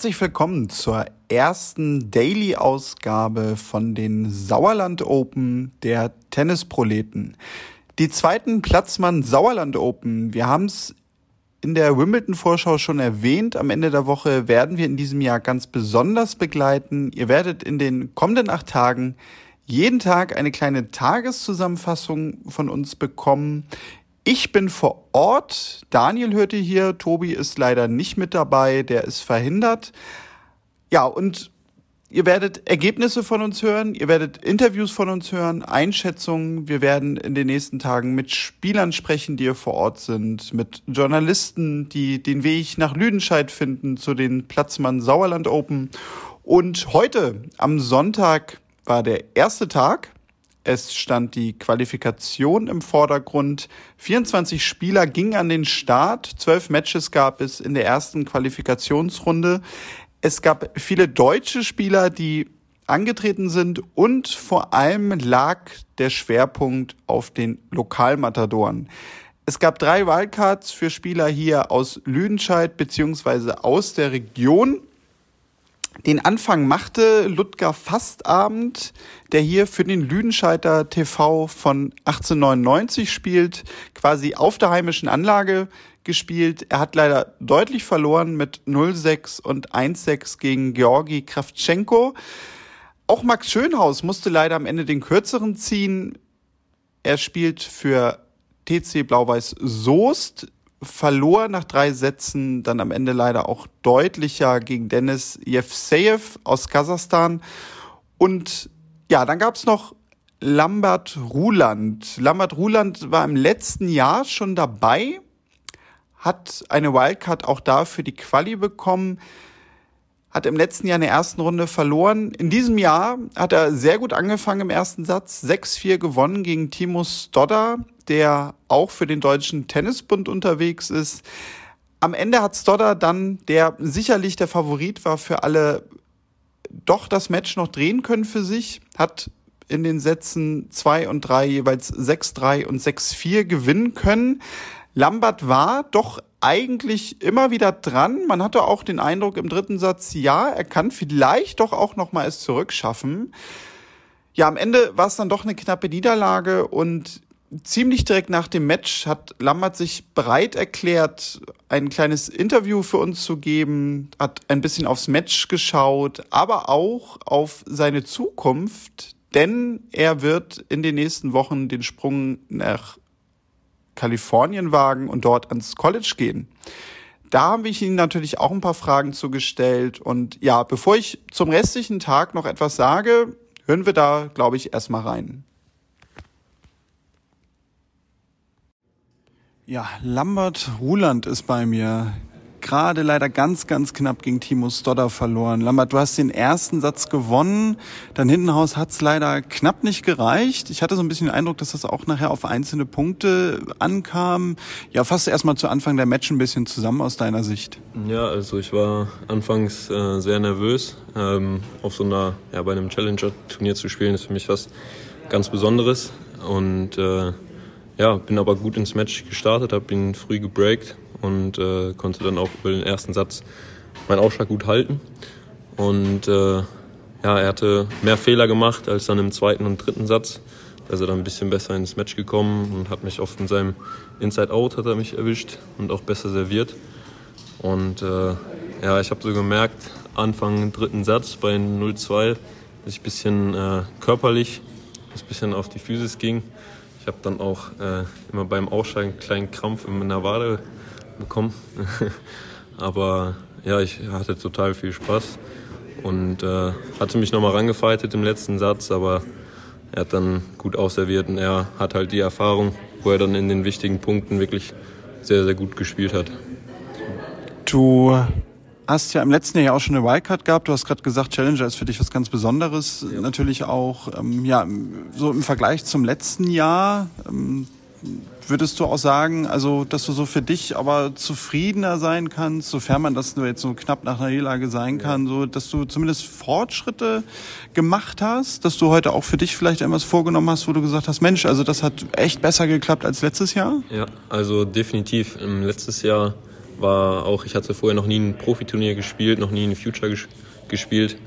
Herzlich willkommen zur ersten Daily-Ausgabe von den Sauerland Open der Tennisproleten. Die zweiten Platzmann Sauerland Open. Wir haben es in der Wimbledon-Vorschau schon erwähnt. Am Ende der Woche werden wir in diesem Jahr ganz besonders begleiten. Ihr werdet in den kommenden acht Tagen jeden Tag eine kleine Tageszusammenfassung von uns bekommen. Ich bin vor Ort. Daniel hörte hier. Tobi ist leider nicht mit dabei. Der ist verhindert. Ja, und ihr werdet Ergebnisse von uns hören. Ihr werdet Interviews von uns hören, Einschätzungen. Wir werden in den nächsten Tagen mit Spielern sprechen, die hier vor Ort sind, mit Journalisten, die den Weg nach Lüdenscheid finden zu den Platzmann Sauerland Open. Und heute, am Sonntag, war der erste Tag es stand die Qualifikation im Vordergrund. 24 Spieler gingen an den Start. Zwölf Matches gab es in der ersten Qualifikationsrunde. Es gab viele deutsche Spieler, die angetreten sind und vor allem lag der Schwerpunkt auf den Lokalmatadoren. Es gab drei Wildcards für Spieler hier aus Lüdenscheid beziehungsweise aus der Region. Den Anfang machte Ludger Fastabend, der hier für den Lüdenscheiter TV von 1899 spielt, quasi auf der heimischen Anlage gespielt. Er hat leider deutlich verloren mit 0-6 und 1-6 gegen Georgi Kravtschenko. Auch Max Schönhaus musste leider am Ende den kürzeren ziehen. Er spielt für TC Blau-Weiß Soest verlor nach drei Sätzen dann am Ende leider auch deutlicher gegen Dennis Yevseyev aus Kasachstan. Und ja, dann gab's noch Lambert Ruland. Lambert Ruland war im letzten Jahr schon dabei, hat eine Wildcard auch da für die Quali bekommen hat im letzten Jahr in der ersten Runde verloren. In diesem Jahr hat er sehr gut angefangen im ersten Satz, 6-4 gewonnen gegen Timo Stodder, der auch für den Deutschen Tennisbund unterwegs ist. Am Ende hat Stodder dann, der sicherlich der Favorit war für alle, doch das Match noch drehen können für sich, hat in den Sätzen 2 und 3 jeweils 6-3 und 6-4 gewinnen können. Lambert war doch eigentlich immer wieder dran. Man hatte auch den Eindruck im dritten Satz, ja, er kann vielleicht doch auch noch mal es zurückschaffen. Ja, am Ende war es dann doch eine knappe Niederlage und ziemlich direkt nach dem Match hat Lambert sich bereit erklärt, ein kleines Interview für uns zu geben, hat ein bisschen aufs Match geschaut, aber auch auf seine Zukunft, denn er wird in den nächsten Wochen den Sprung nach Kalifornien wagen und dort ans College gehen. Da habe ich Ihnen natürlich auch ein paar Fragen zugestellt. Und ja, bevor ich zum restlichen Tag noch etwas sage, hören wir da, glaube ich, erstmal rein. Ja, Lambert Ruland ist bei mir gerade leider ganz, ganz knapp gegen Timo Stodder verloren. Lambert, du hast den ersten Satz gewonnen. Dein Hintenhaus hat es leider knapp nicht gereicht. Ich hatte so ein bisschen den Eindruck, dass das auch nachher auf einzelne Punkte ankam. Ja, fass erstmal zu Anfang der Match ein bisschen zusammen aus deiner Sicht. Ja, also ich war anfangs äh, sehr nervös. Ähm, auf so einer, ja, bei einem Challenger-Turnier zu spielen, ist für mich was ganz Besonderes. Und äh, ja, bin aber gut ins Match gestartet, habe ihn früh gebreakt und äh, konnte dann auch über den ersten Satz meinen Aufschlag gut halten. Und äh, ja, er hatte mehr Fehler gemacht als dann im zweiten und dritten Satz. Da ist er dann ein bisschen besser ins Match gekommen und hat mich oft in seinem Inside-Out hat er mich erwischt und auch besser serviert. Und äh, ja, ich habe so gemerkt, Anfang dritten Satz bei 0-2, dass ich ein bisschen äh, körperlich, ein bisschen auf die Physis ging. Ich habe dann auch äh, immer beim Aussteigen einen kleinen Krampf in meiner Wade bekommen. Aber ja, ich hatte total viel Spaß und äh, hatte mich nochmal rangefeitet im letzten Satz, aber er hat dann gut ausserviert und er hat halt die Erfahrung, wo er dann in den wichtigen Punkten wirklich sehr, sehr gut gespielt hat. Du hast ja im letzten Jahr auch schon eine Wildcard gehabt. Du hast gerade gesagt, Challenger ist für dich was ganz Besonderes. Ja. Natürlich auch, ähm, ja, so im Vergleich zum letzten Jahr. Ähm, würdest du auch sagen, also dass du so für dich aber zufriedener sein kannst, sofern man das nur jetzt so knapp nach einer Niederlage sein kann, so dass du zumindest Fortschritte gemacht hast, dass du heute auch für dich vielleicht etwas vorgenommen hast, wo du gesagt hast, Mensch, also das hat echt besser geklappt als letztes Jahr? Ja, also definitiv. Im letztes Jahr war auch, ich hatte vorher noch nie ein Profiturnier gespielt, noch nie ein Future ges gespielt.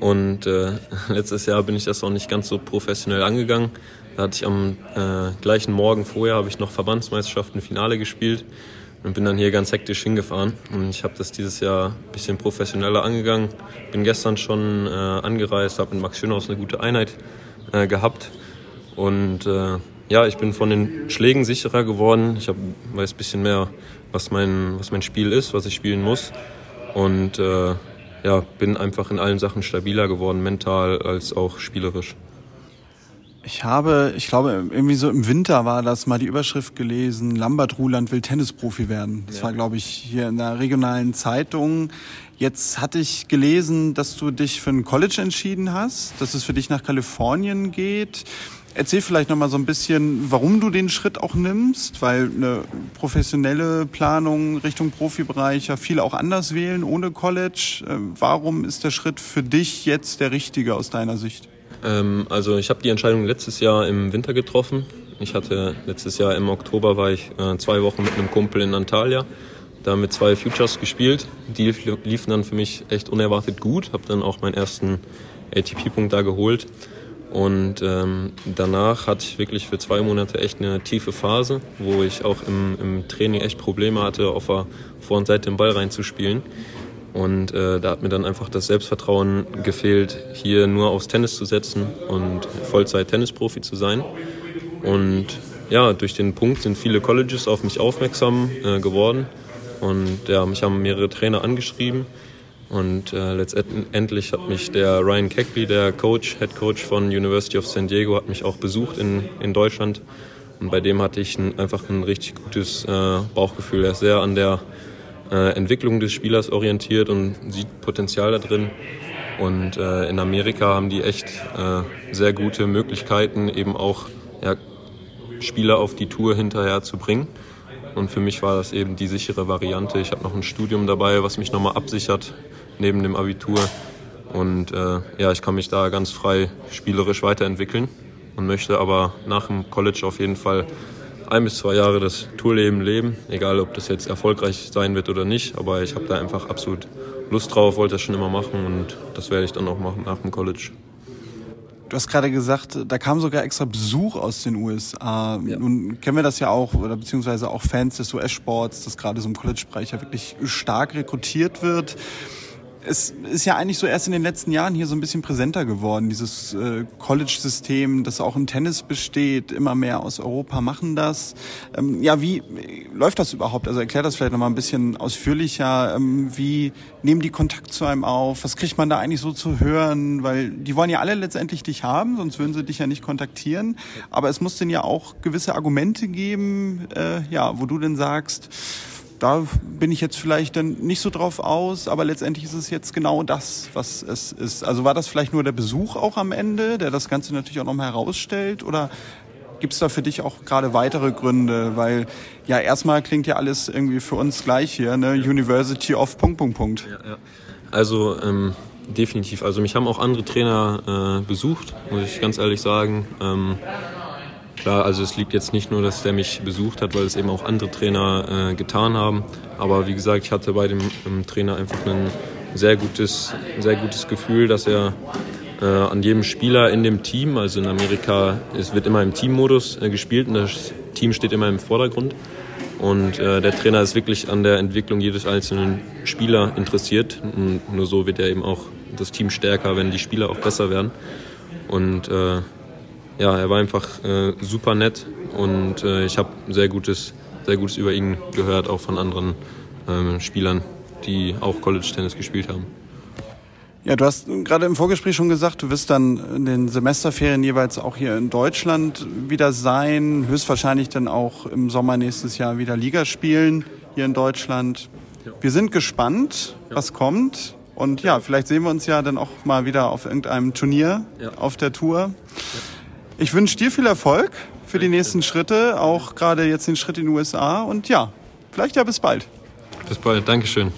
Und äh, letztes Jahr bin ich das auch nicht ganz so professionell angegangen. Da hatte ich am äh, gleichen Morgen vorher habe ich noch Verbandsmeisterschaften Finale gespielt und bin dann hier ganz hektisch hingefahren. Und ich habe das dieses Jahr ein bisschen professioneller angegangen. Bin gestern schon äh, angereist, habe mit Max Schönhaus eine gute Einheit äh, gehabt. Und äh, ja, ich bin von den Schlägen sicherer geworden. Ich hab, weiß ein bisschen mehr, was mein, was mein Spiel ist, was ich spielen muss. Und äh, ja, bin einfach in allen Sachen stabiler geworden, mental als auch spielerisch. Ich habe, ich glaube, irgendwie so im Winter war das mal die Überschrift gelesen, Lambert Ruland will Tennisprofi werden. Das ja. war, glaube ich, hier in der regionalen Zeitung. Jetzt hatte ich gelesen, dass du dich für ein College entschieden hast, dass es für dich nach Kalifornien geht. Erzähl vielleicht noch mal so ein bisschen, warum du den Schritt auch nimmst, weil eine professionelle Planung Richtung Profibereich ja viele auch anders wählen ohne College. Äh, warum ist der Schritt für dich jetzt der richtige aus deiner Sicht? Ähm, also ich habe die Entscheidung letztes Jahr im Winter getroffen. Ich hatte letztes Jahr im Oktober war ich äh, zwei Wochen mit einem Kumpel in Antalya, da mit zwei Futures gespielt. Die liefen dann für mich echt unerwartet gut. Habe dann auch meinen ersten ATP-Punkt da geholt. Und ähm, danach hatte ich wirklich für zwei Monate echt eine tiefe Phase, wo ich auch im, im Training echt Probleme hatte, auf der Vor- und Seite den Ball reinzuspielen. Und äh, da hat mir dann einfach das Selbstvertrauen gefehlt, hier nur aufs Tennis zu setzen und Vollzeit-Tennisprofi zu sein. Und ja, durch den Punkt sind viele Colleges auf mich aufmerksam äh, geworden. Und ja, mich haben mehrere Trainer angeschrieben und äh, letztendlich hat mich der Ryan Keckley, der Coach, Head Coach von University of San Diego, hat mich auch besucht in, in Deutschland. Und bei dem hatte ich ein, einfach ein richtig gutes äh, Bauchgefühl. Er ist sehr an der äh, Entwicklung des Spielers orientiert und sieht Potenzial da drin. Und äh, in Amerika haben die echt äh, sehr gute Möglichkeiten, eben auch ja, Spieler auf die Tour hinterher zu bringen. Und für mich war das eben die sichere Variante. Ich habe noch ein Studium dabei, was mich nochmal absichert neben dem Abitur. Und äh, ja, ich kann mich da ganz frei spielerisch weiterentwickeln und möchte aber nach dem College auf jeden Fall ein bis zwei Jahre das Tourleben leben, egal ob das jetzt erfolgreich sein wird oder nicht. Aber ich habe da einfach absolut Lust drauf, wollte das schon immer machen und das werde ich dann auch machen nach dem College. Du hast gerade gesagt, da kam sogar extra Besuch aus den USA. Ja. Nun kennen wir das ja auch, oder beziehungsweise auch Fans des US-Sports, dass gerade so im College-Bereich ja wirklich stark rekrutiert wird es ist ja eigentlich so erst in den letzten Jahren hier so ein bisschen präsenter geworden, dieses äh, College-System, das auch im Tennis besteht. Immer mehr aus Europa machen das. Ähm, ja, wie äh, läuft das überhaupt? Also erklär das vielleicht noch mal ein bisschen ausführlicher. Ähm, wie nehmen die Kontakt zu einem auf? Was kriegt man da eigentlich so zu hören? Weil die wollen ja alle letztendlich dich haben, sonst würden sie dich ja nicht kontaktieren. Aber es muss denn ja auch gewisse Argumente geben, äh, ja, wo du denn sagst, da bin ich jetzt vielleicht dann nicht so drauf aus, aber letztendlich ist es jetzt genau das, was es ist. Also war das vielleicht nur der Besuch auch am Ende, der das Ganze natürlich auch nochmal herausstellt oder gibt es da für dich auch gerade weitere Gründe? Weil ja, erstmal klingt ja alles irgendwie für uns gleich hier, ne? University of Punkt, Punkt, Punkt. Ja, ja. Also ähm, definitiv. Also mich haben auch andere Trainer äh, besucht, muss ich ganz ehrlich sagen. Ähm, Klar, also es liegt jetzt nicht nur, dass der mich besucht hat, weil es eben auch andere Trainer äh, getan haben. Aber wie gesagt, ich hatte bei dem, dem Trainer einfach ein sehr gutes, sehr gutes Gefühl, dass er äh, an jedem Spieler in dem Team, also in Amerika, es wird immer im Teammodus äh, gespielt und das Team steht immer im Vordergrund. Und äh, der Trainer ist wirklich an der Entwicklung jedes einzelnen Spieler interessiert. Und nur so wird er eben auch das Team stärker, wenn die Spieler auch besser werden. Und äh, ja, er war einfach äh, super nett und äh, ich habe sehr Gutes, sehr Gutes über ihn gehört, auch von anderen ähm, Spielern, die auch College-Tennis gespielt haben. Ja, du hast gerade im Vorgespräch schon gesagt, du wirst dann in den Semesterferien jeweils auch hier in Deutschland wieder sein, höchstwahrscheinlich dann auch im Sommer nächstes Jahr wieder Liga spielen hier in Deutschland. Ja. Wir sind gespannt, ja. was kommt. Und ja, vielleicht sehen wir uns ja dann auch mal wieder auf irgendeinem Turnier ja. auf der Tour. Ich wünsche dir viel Erfolg für die nächsten Schritte, auch gerade jetzt den Schritt in die USA und ja, vielleicht ja bis bald. Bis bald, Dankeschön.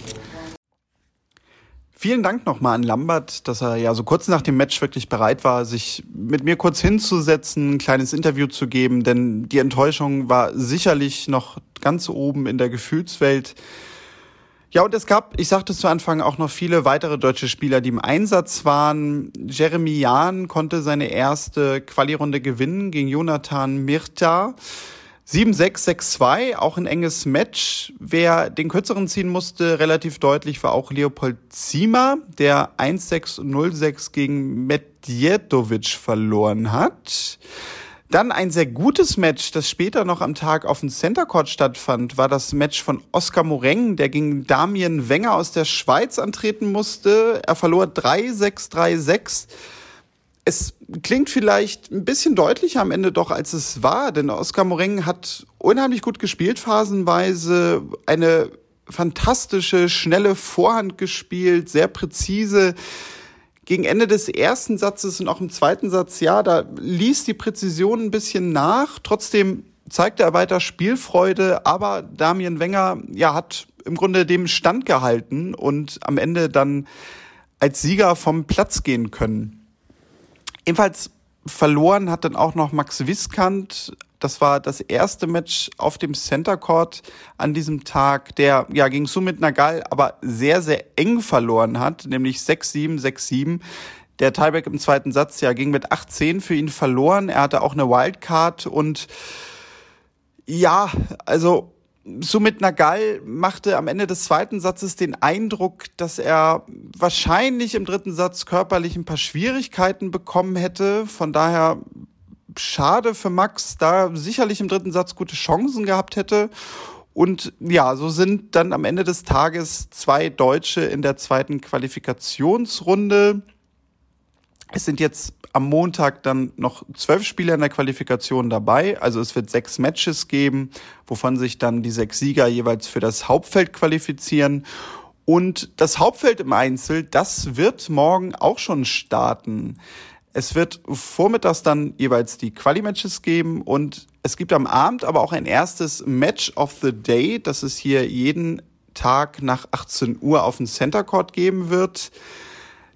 Vielen Dank nochmal an Lambert, dass er ja so kurz nach dem Match wirklich bereit war, sich mit mir kurz hinzusetzen, ein kleines Interview zu geben, denn die Enttäuschung war sicherlich noch ganz oben in der Gefühlswelt. Ja, und es gab, ich sagte zu Anfang, auch noch viele weitere deutsche Spieler, die im Einsatz waren. Jeremy Jahn konnte seine erste Quali-Runde gewinnen gegen Jonathan Mirta. 7-6-6-2, auch ein enges Match. Wer den kürzeren ziehen musste, relativ deutlich, war auch Leopold Zima, der 1-6-0-6 gegen Medjedovic verloren hat. Dann ein sehr gutes Match, das später noch am Tag auf dem Center Court stattfand, war das Match von Oskar Moreng, der gegen Damien Wenger aus der Schweiz antreten musste. Er verlor 3-6-3-6. Es klingt vielleicht ein bisschen deutlicher am Ende doch, als es war, denn Oskar Moreng hat unheimlich gut gespielt, phasenweise eine fantastische, schnelle Vorhand gespielt, sehr präzise gegen Ende des ersten Satzes und auch im zweiten Satz, ja, da ließ die Präzision ein bisschen nach. Trotzdem zeigte er weiter Spielfreude, aber Damien Wenger, ja, hat im Grunde dem Stand gehalten und am Ende dann als Sieger vom Platz gehen können. Ebenfalls verloren hat dann auch noch Max Wiskant das war das erste Match auf dem Center Court an diesem Tag, der ja gegen Sumit Nagal aber sehr, sehr eng verloren hat, nämlich 6-7, 6-7. Der Tiebreak im zweiten Satz ja ging mit 8-10 für ihn verloren. Er hatte auch eine Wildcard und ja, also Sumit Nagal machte am Ende des zweiten Satzes den Eindruck, dass er wahrscheinlich im dritten Satz körperlich ein paar Schwierigkeiten bekommen hätte. Von daher schade für Max, da sicherlich im dritten Satz gute Chancen gehabt hätte. Und ja, so sind dann am Ende des Tages zwei Deutsche in der zweiten Qualifikationsrunde. Es sind jetzt am Montag dann noch zwölf Spieler in der Qualifikation dabei. Also es wird sechs Matches geben, wovon sich dann die sechs Sieger jeweils für das Hauptfeld qualifizieren. Und das Hauptfeld im Einzel, das wird morgen auch schon starten. Es wird vormittags dann jeweils die Quali-Matches geben und es gibt am Abend aber auch ein erstes Match of the Day, das es hier jeden Tag nach 18 Uhr auf dem Center Court geben wird.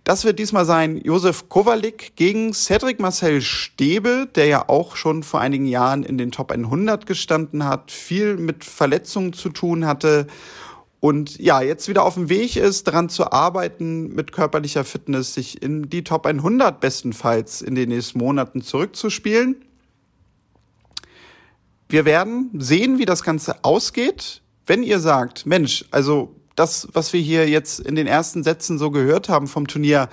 Das wird diesmal sein Josef Kowalik gegen Cedric Marcel Stäbe, der ja auch schon vor einigen Jahren in den Top 100 gestanden hat, viel mit Verletzungen zu tun hatte und ja, jetzt wieder auf dem Weg ist, daran zu arbeiten, mit körperlicher Fitness sich in die Top 100 bestenfalls in den nächsten Monaten zurückzuspielen. Wir werden sehen, wie das Ganze ausgeht. Wenn ihr sagt, Mensch, also das, was wir hier jetzt in den ersten Sätzen so gehört haben vom Turnier,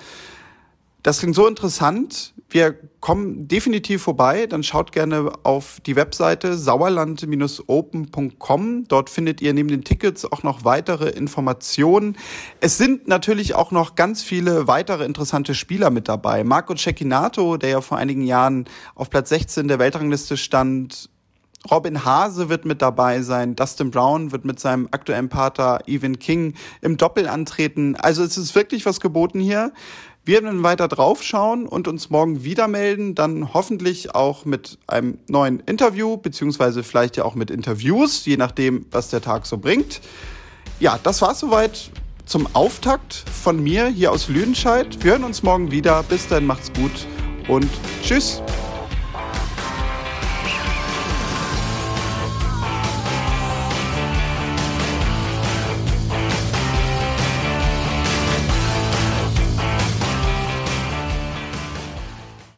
das klingt so interessant. Wir kommen definitiv vorbei. Dann schaut gerne auf die Webseite sauerland-open.com. Dort findet ihr neben den Tickets auch noch weitere Informationen. Es sind natürlich auch noch ganz viele weitere interessante Spieler mit dabei. Marco Cecchinato, der ja vor einigen Jahren auf Platz 16 der Weltrangliste stand, Robin Hase wird mit dabei sein. Dustin Brown wird mit seinem aktuellen Pater Evan King im Doppel antreten. Also es ist wirklich was geboten hier. Wir werden weiter draufschauen und uns morgen wieder melden, dann hoffentlich auch mit einem neuen Interview, beziehungsweise vielleicht ja auch mit Interviews, je nachdem, was der Tag so bringt. Ja, das war's soweit zum Auftakt von mir hier aus Lüdenscheid. Wir hören uns morgen wieder. Bis dann, macht's gut und tschüss.